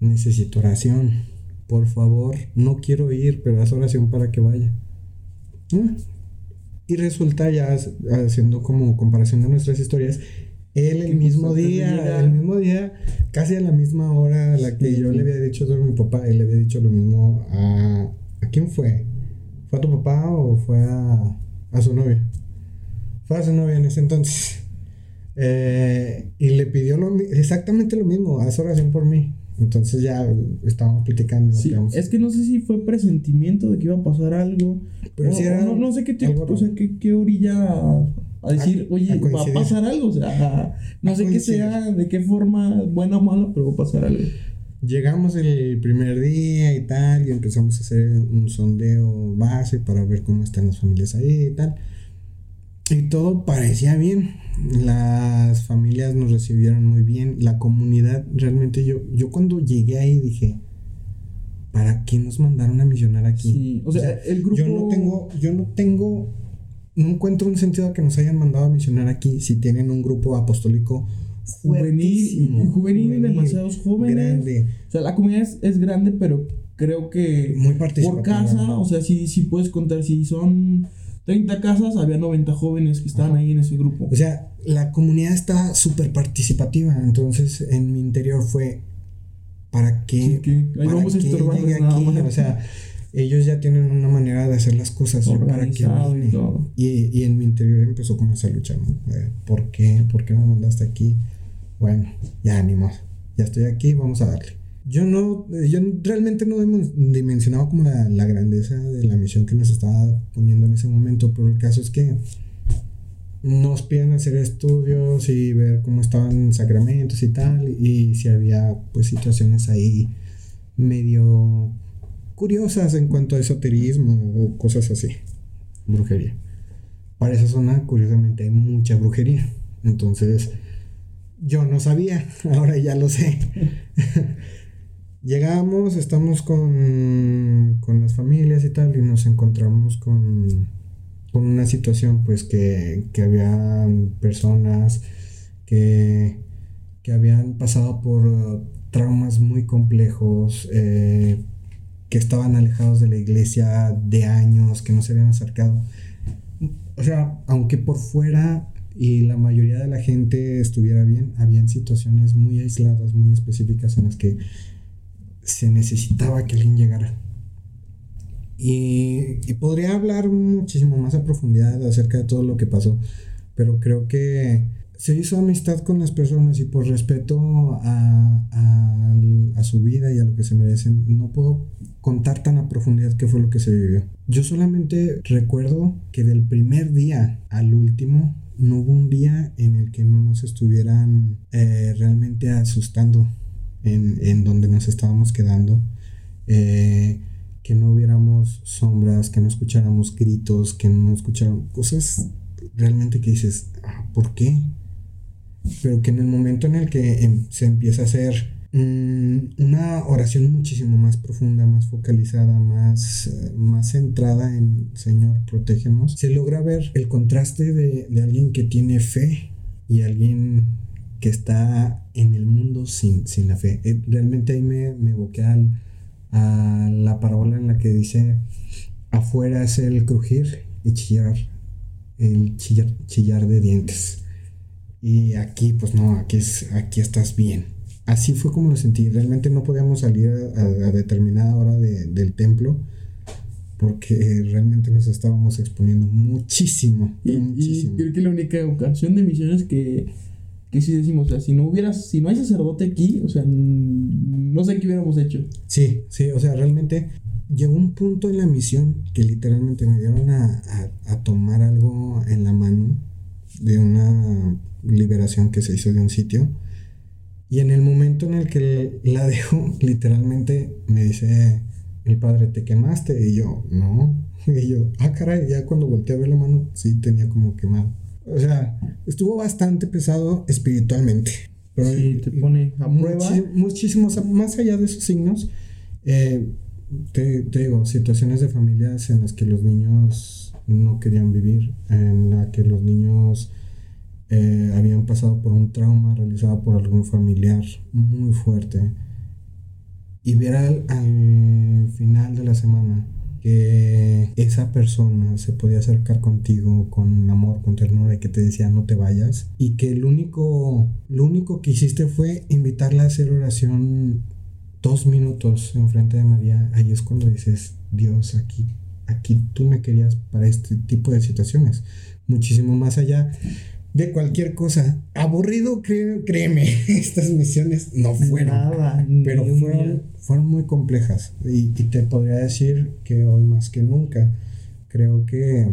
Necesito oración. Por favor, no quiero ir, pero haz oración para que vaya. Y resulta ya haciendo como comparación de nuestras historias, él el mismo día, el mismo día, casi a la misma hora a la que Sí. yo le había dicho a mi papá, él le había dicho lo mismo a... ¿A quién fue? ¿Fue a tu papá o fue a, a su novia? Fue a su novia en ese entonces. Eh, y le pidió lo, exactamente lo mismo, haz oración por mí. Entonces ya estábamos platicando. Sí, es que no sé si fue presentimiento de que iba a pasar algo. Pero o- sí era no, no sé qué, te, o sea, qué, qué orilla a, a decir, A- oye, a va a pasar algo. O sea, no sé qué sea, de qué forma, buena o mala, pero va a pasar algo. Llegamos el primer día y tal, y empezamos a hacer un sondeo base para ver cómo están las familias ahí y tal. Y todo parecía bien. Las familias nos recibieron muy bien. La comunidad, realmente yo, yo cuando llegué ahí dije, ¿para qué nos mandaron a misionar aquí? Sí, o sea, el grupo. Yo no tengo, yo no tengo, no encuentro un sentido a que nos hayan mandado a misionar aquí si tienen un grupo apostólico Juvenil, fuertísimo, y juvenil, demasiados jóvenes. grande, O sea, la comunidad es, es grande, pero creo que muy participativa. por casa, o sea, si, si puedes contar, si son 30 casas, había 90 jóvenes que estaban Ajá. ahí en ese grupo. O sea, la comunidad está súper participativa. Entonces, en mi interior fue, ¿para qué? Sí, que ¿Para vamos qué nada aquí? más. O sea, ellos ya tienen una manera de hacer las cosas. ¿yo ¿Para qué vine? Y, y en mi interior empezó como esa lucha, ¿no? Eh, ¿Por qué? ¿Por qué me mandaste aquí? Bueno, ya ánimos. Ya estoy aquí, vamos a darle. Yo no, yo realmente no dimensionaba como la, la, grandeza de la misión que nos estaba poniendo en ese momento, pero el caso es que nos piden hacer estudios y ver cómo estaban sacramentos y tal, y si había pues situaciones ahí medio curiosas en cuanto a esoterismo o cosas así, brujería. Para esa zona, curiosamente, hay mucha brujería. Entonces, yo no sabía, ahora ya lo sé. Llegamos, estamos con, con las familias y tal, y nos encontramos con, con una situación, pues que, que había personas que, que habían pasado por traumas muy complejos, eh, que estaban alejados de la iglesia de años, que no se habían acercado. O sea, aunque por fuera y la mayoría de la gente estuviera bien, habían situaciones muy aisladas, muy específicas en las que se necesitaba que alguien llegara. Y, podría hablar muchísimo más a profundidad acerca de todo lo que pasó, pero creo que se hizo amistad con las personas y por respeto a, a, su vida y a lo que se merecen, no puedo contar tan a profundidad qué fue lo que se vivió. Yo solamente recuerdo que del primer día al último no hubo un día en el que no nos estuvieran eh, realmente asustando en, donde nos estábamos quedando. Eh, que no hubiéramos sombras, que no escucháramos gritos, que no escucháramos cosas realmente que dices, ah, ¿por qué? Pero que en el momento en el que em, se empieza a hacer mm, una oración muchísimo más profunda, más focalizada, más, más centrada en Señor, protégenos, se logra ver el contraste de, de alguien que tiene fe y alguien que está en el mundo sin, sin la fe. Eh, realmente ahí me, me evoqué a la parábola en la que dice, afuera es el crujir y chillar, el chillar, chillar de dientes. Y aquí, pues no, aquí, es, aquí estás bien. Así fue como lo sentí. Realmente no podíamos salir a, determinada hora del templo porque realmente nos estábamos exponiendo muchísimo. Y, muchísimo. y creo que la única ocasión de misiones que que si decimos, o sea, si no hubieras, si no hay sacerdote aquí, o sea, no sé qué hubiéramos hecho. Sí, sí, o sea, realmente llegó un punto en la misión que literalmente me dieron a, a, tomar algo en la mano de una liberación que se hizo de un sitio. Y en el momento en el que la dejo, literalmente me dice el padre, ¿te quemaste? Y yo, no. Y yo, ah, caray, ya cuando volteé a ver la mano, sí tenía como quemado. O sea, estuvo bastante pesado espiritualmente. Pero sí, te pone a prueba. muchísimos, más allá de esos signos, eh, te, digo, situaciones de familias en las que los niños no querían vivir, en la que los niños eh, habían pasado por un trauma realizado por algún familiar muy fuerte. Y ver al final de la semana que esa persona se podía acercar contigo con amor, con ternura y que te decía no te vayas y que el único, lo único que hiciste fue invitarla a hacer oración dos minutos en frente de María, ahí es cuando dices, Dios, aquí, aquí tú me querías para este tipo de situaciones, muchísimo más allá de cualquier cosa. Aburrido, créeme, estas misiones no fueron. Nada, pero fueron, fueron muy complejas. Y, te podría decir que hoy más que nunca, creo que,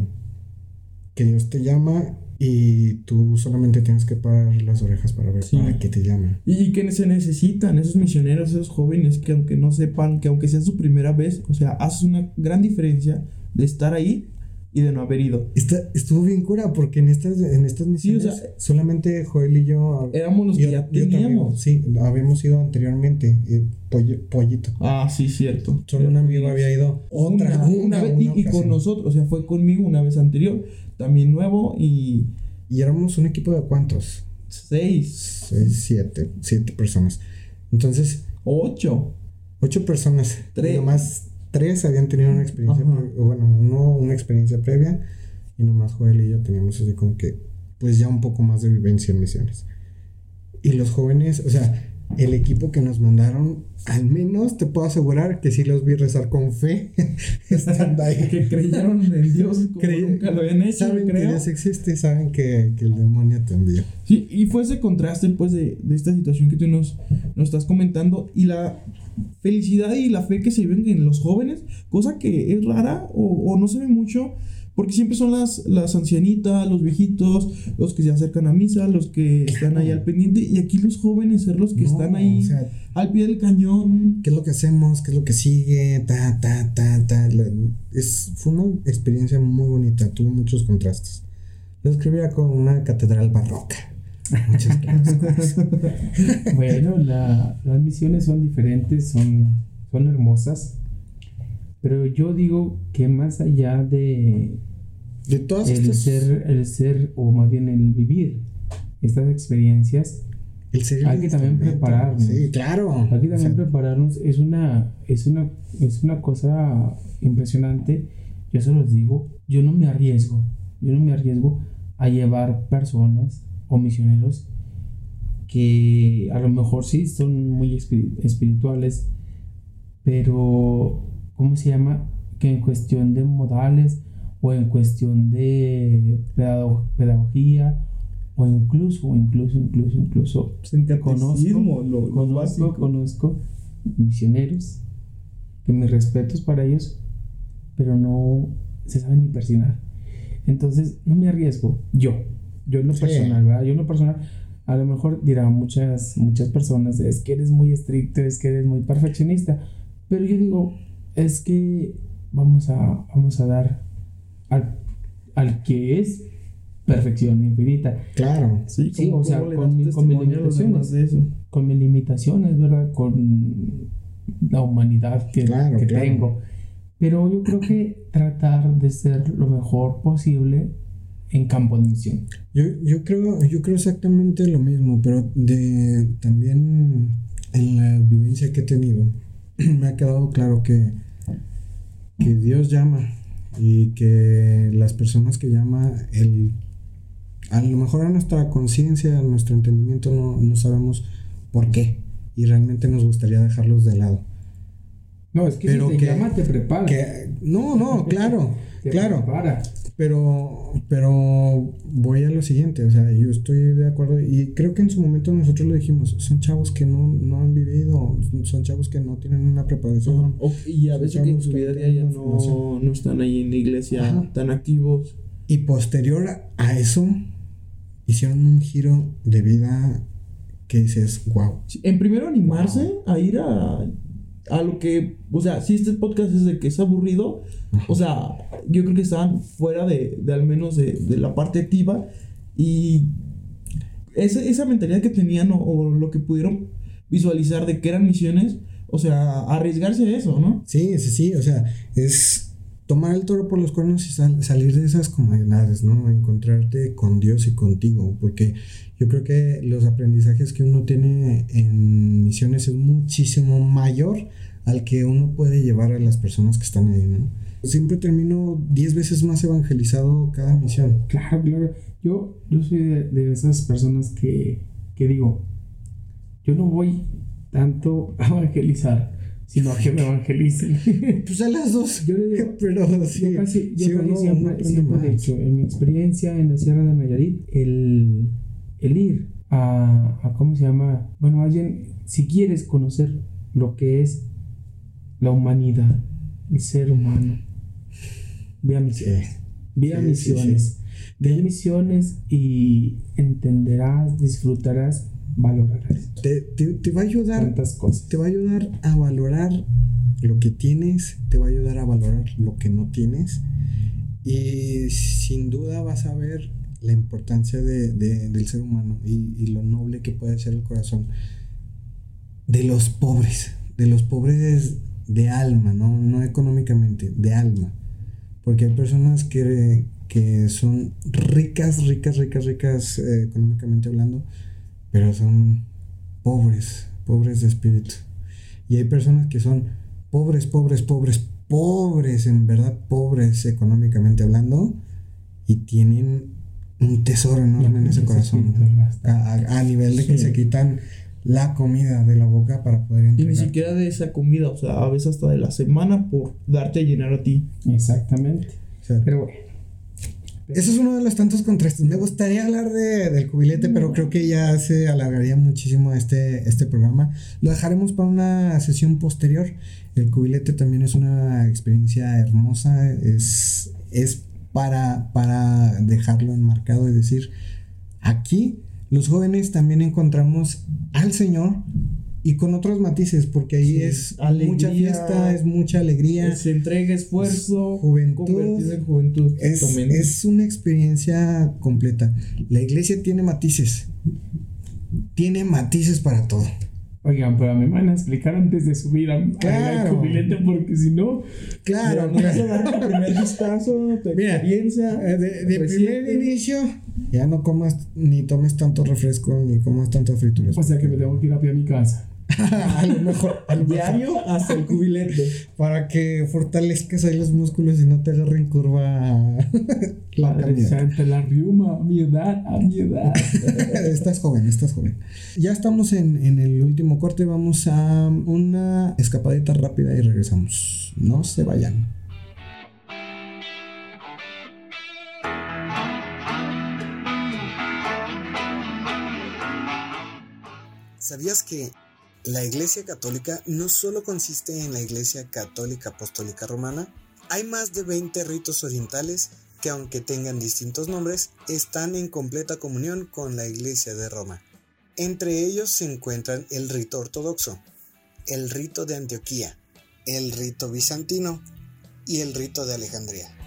que Dios te llama y tú solamente tienes que parar las orejas para ver para qué te llama. Y que se necesitan esos misioneros, esos jóvenes que aunque no sepan, que aunque sea su primera vez, o sea, hace una gran diferencia de estar ahí y de no haber ido. estuvo bien cura porque en estas, en estas misiones solamente Joel y yo éramos los que ya teníamos. sí, habíamos ido anteriormente. Eh, pollito. Ah, sí, cierto. Solo un amigo había ido otra una, vez y, con nosotros, o sea, fue conmigo una vez anterior, también nuevo y. ¿Y éramos un equipo de cuántos? Seis. Seis, siete, siete personas. Entonces. Ocho. Ocho personas. Tres. más tres habían tenido una experiencia, bueno, uno una experiencia previa y nomás Joel y yo teníamos así como que, pues ya un poco más de vivencia en misiones. Y los jóvenes, o sea, el equipo que nos mandaron, al menos te puedo asegurar que sí los vi rezar con fe. ahí. que creyeron en Dios como nunca lo habían hecho. Saben que Dios existe y saben que, que, el demonio te envió. Sí, y fue ese contraste pues de, de esta situación que tú nos, nos estás comentando y la felicidad y la fe que se viven en los jóvenes, cosa que es rara o, o no se ve mucho porque siempre son las, las ancianitas, los viejitos, los que se acercan a misa, los que están ahí al pendiente. Y aquí los jóvenes ser los que No, están ahí o sea, al pie del cañón. ¿Qué es lo que hacemos? ¿Qué es lo que sigue? Ta, ta, ta, ta. Es, fue una experiencia muy bonita, tuvo muchos contrastes. Lo escribía con una catedral barroca. Muchas gracias. Bueno, la- las misiones son diferentes, son, son hermosas. Pero yo digo que más allá de De todas el estas. ser, el ser, o más bien el vivir estas experiencias, el ser hay que también prepararnos. Sí, claro. Aquí también O sea, prepararnos es una, es una, es una cosa impresionante. Yo se los digo, yo no me arriesgo, yo no me arriesgo a llevar personas o misioneros que a lo mejor sí son muy espiri- espirituales, pero ¿cómo se llama? Que en cuestión de modales o en cuestión de pedago- pedagogía o incluso, incluso, incluso, incluso Pues lo, lo conozco, básico. conozco misioneros que mis respetos para ellos, pero no se saben ni persignar. Entonces, no me arriesgo. Yo, yo en lo Sí. personal, ¿verdad? Yo en lo personal, a lo mejor dirán muchas, muchas personas, es que eres muy estricto, es que eres muy perfeccionista, pero yo digo, es que vamos a, vamos a dar al, al que es perfección infinita. Claro. Sí, Sí, ¿cómo- o sea, con mi- con mis de eso? con mis limitaciones, ¿verdad? Con la humanidad que, Claro, que claro. tengo. Pero yo creo que tratar de ser lo mejor posible en campo de misión. Yo, yo creo, yo creo exactamente lo mismo, pero de también en la vivencia que he tenido, me ha quedado claro que, que Dios llama y que las personas que llama, el, a lo mejor a nuestra conciencia, a nuestro entendimiento no, no sabemos por qué y realmente nos gustaría dejarlos de lado. No, es que Pero si te que- llama, te prepara. Que, no, no, claro, Te claro. prepara. Pero, pero voy a lo siguiente, o sea, yo estoy de acuerdo y creo que en su momento nosotros lo dijimos, son chavos que no, no han vivido, son chavos que no tienen una preparación. Y a veces que en su vida no diaria no, no están ahí en la iglesia Ajá. tan activos. Y posterior a eso, hicieron un giro de vida que dices, wow. En primero animarse a ir a, a lo que, o sea, si este podcast es de que es aburrido, o sea, yo creo que estaban fuera de, de al menos de, de la parte activa y esa, esa mentalidad que tenían o, o lo que pudieron visualizar de que eran misiones, o sea, arriesgarse a eso, ¿no? Sí, sí, sí, o sea, es tomar el toro por los cuernos y sal- salir de esas comodidades, ¿no? Encontrarte con Dios y contigo, porque yo creo que los aprendizajes que uno tiene en misiones es muchísimo mayor al que uno puede llevar a las personas que están ahí, ¿no? Siempre termino 10 veces más evangelizado cada misión. Claro, claro. Yo, yo soy de, de esas personas que, que digo, yo no voy tanto a evangelizar, sino a que me evangelicen. Pues a las dos. Yo le digo, Pero sí, yo casi, yo sí, casi siempre, aprende siempre he dicho, en mi experiencia en la Sierra de Nayarit, el, el ir a, a, ¿cómo se llama? Bueno, bien, si quieres conocer lo que es la humanidad, el ser humano, ve a misiones. Ve a Sí, sí, misiones. Ve a misiones y entenderás, disfrutarás, valorarás Te, te- te va a ayudar cosas. te va a ayudar a valorar lo que tienes, te va a ayudar a valorar lo que no tienes y sin duda vas a ver la importancia de- de- del ser humano y, y lo noble que puede ser el corazón de los pobres, de los pobres de alma, no, no económicamente, de alma. Porque hay personas que, que son ricas, ricas, ricas, ricas eh, económicamente hablando, pero son pobres, pobres de espíritu. Y hay personas que son pobres, pobres, pobres, pobres, en verdad pobres económicamente hablando, y tienen un tesoro enorme en ese corazón. A, a- a nivel de que Sí. se quitan la comida de la boca para poder Y ni entregar. siquiera de esa comida, o sea, a veces hasta de la semana por darte a llenar a ti. Exactamente. O sea, Pero bueno. Eso es uno de los tantos contrastes. Me gustaría hablar de, del cubilete, pero creo que ya se alargaría muchísimo este, este programa. Lo dejaremos para una sesión posterior. El cubilete también es una experiencia hermosa. Es, es para, para dejarlo enmarcado y decir, aquí los jóvenes también encontramos al Señor y con otros matices, porque ahí Sí, es alegría, mucha fiesta, es mucha alegría. Se entrega esfuerzo, Juventud. convertido en juventud. Es, es una experiencia completa. La iglesia tiene matices. Tiene matices para todo. Oigan, pero a me van a explicar antes de subir a, a- Claro. cubilete porque si no, Claro, nos vas a dar tu primer vistazo, tu Mira, experiencia. eh, de, de primer inicio, ya no comas ni tomes tanto refresco ni comas tantas frituras. o sea que me tengo que ir a pie a mi casa. a lo mejor, a lo mejor, Diario hasta el cubilete. para que fortalezcas ahí los músculos y no te agarren curva la. Santa, la riuma, a mi edad, a mi edad. estás joven, estás joven. Ya estamos en, en el último corte. Vamos a una escapadita rápida y regresamos. No se vayan. ¿Sabías que la Iglesia Católica no solo consiste en la Iglesia Católica Apostólica Romana? Hay más de 20 ritos orientales que aunque tengan distintos nombres, están en completa comunión con la Iglesia de Roma. Entre ellos se encuentran el rito ortodoxo, el rito de Antioquía, el rito bizantino y el rito de Alejandría.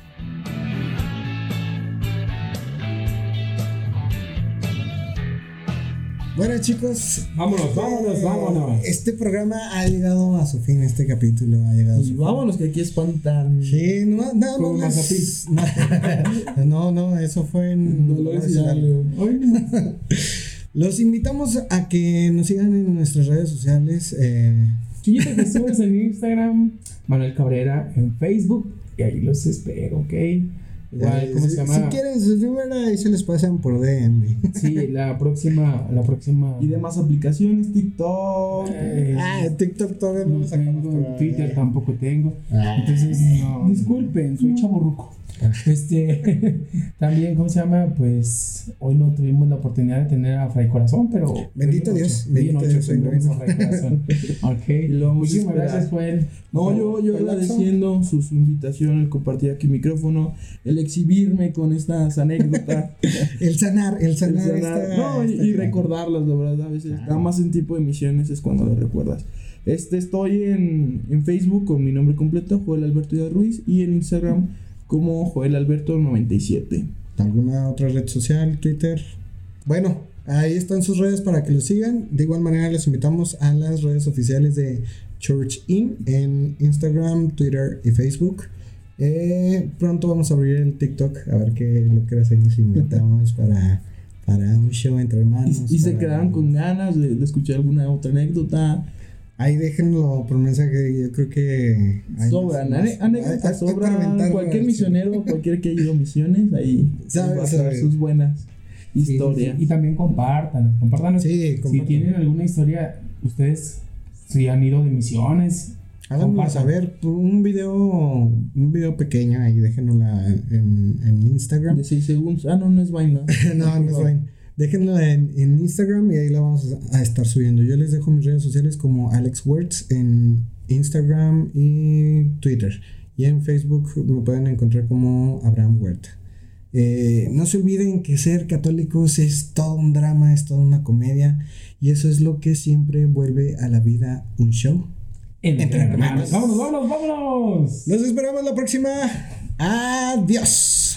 Bueno chicos, Vámonos, vámonos, vámonos. Este programa ha llegado a su fin, este capítulo ha llegado a su Y fin. vámonos, que aquí espantan. Sí, no, nada Como más. No, no, eso fue en Dolores no. Los invitamos a que nos sigan en nuestras redes sociales. eh, Chiquito Jesús en Instagram, Manuel Cabrera en Facebook, y ahí los espero, ¿ok? Igual, eh, ¿cómo si, se llama? si quieren sus números, ahí se les pasan por DM. Sí, la próxima, la próxima. Y demás aplicaciones, TikTok. Eh, ah, TikTok todavía no no lo sacamos tengo, todavía. Twitter tampoco tengo. Ah, Entonces, no. disculpen, soy chaborruco. Este, también, ¿cómo se llama? Pues hoy no tuvimos la oportunidad de tener a Fray Corazón, pero. Bendito Dios, bendito Dios. Ok. Y Muchísimas gracias, Joel. No, yo, yo agradeciendo su, su invitación, el compartir aquí el micrófono, el exhibirme con estas anécdotas. El sanar, el el sanar. sanar- esta- no, y, esta- y recordarlas, la verdad, a veces, Claro. nada más en tipo de misiones es cuando las recuerdas. Este, estoy en, en Facebook con mi nombre completo, Joel Alberto Díaz Ruiz, y en Instagram como Joel Alberto 97. ¿Alguna otra red social, Twitter? Bueno, ahí están sus redes para que lo sigan. De igual manera, les invitamos a las redes oficiales de Church In en Instagram, Twitter y Facebook. Eh, pronto vamos a abrir el TikTok a ver qué lo que hacemos inventamos para, para un show entre hermanos. Y, y se quedaron con ganas de, de escuchar alguna otra anécdota. Ahí déjenlo por mensaje, yo creo que... sobran, anécdotas sobran. Cualquier misionero, cualquier que haya ido a misiones, ahí va a traer sabe. sus buenas historias. sí, Y también compartan, compartan. Sí, Si tienen alguna historia, ustedes, si han ido de misiones, compartan. saber un video, un video pequeño ahí, déjenosla en, en Instagram. De 6 segundos. Ah, no, no es vaina. no, no es vaina. Déjenlo en, en Instagram y ahí la vamos a estar subiendo. Yo les dejo mis redes sociales como Alex Words en Instagram y Twitter. Y en Facebook me pueden encontrar como Abraham Huerta. Eh, no se olviden que ser católicos es todo un drama, es toda una comedia. Y eso es lo que siempre vuelve a la vida un show. entre, Entre hermanos. hermanos. Vámonos, vámonos, vámonos. Nos esperamos la próxima. Adiós.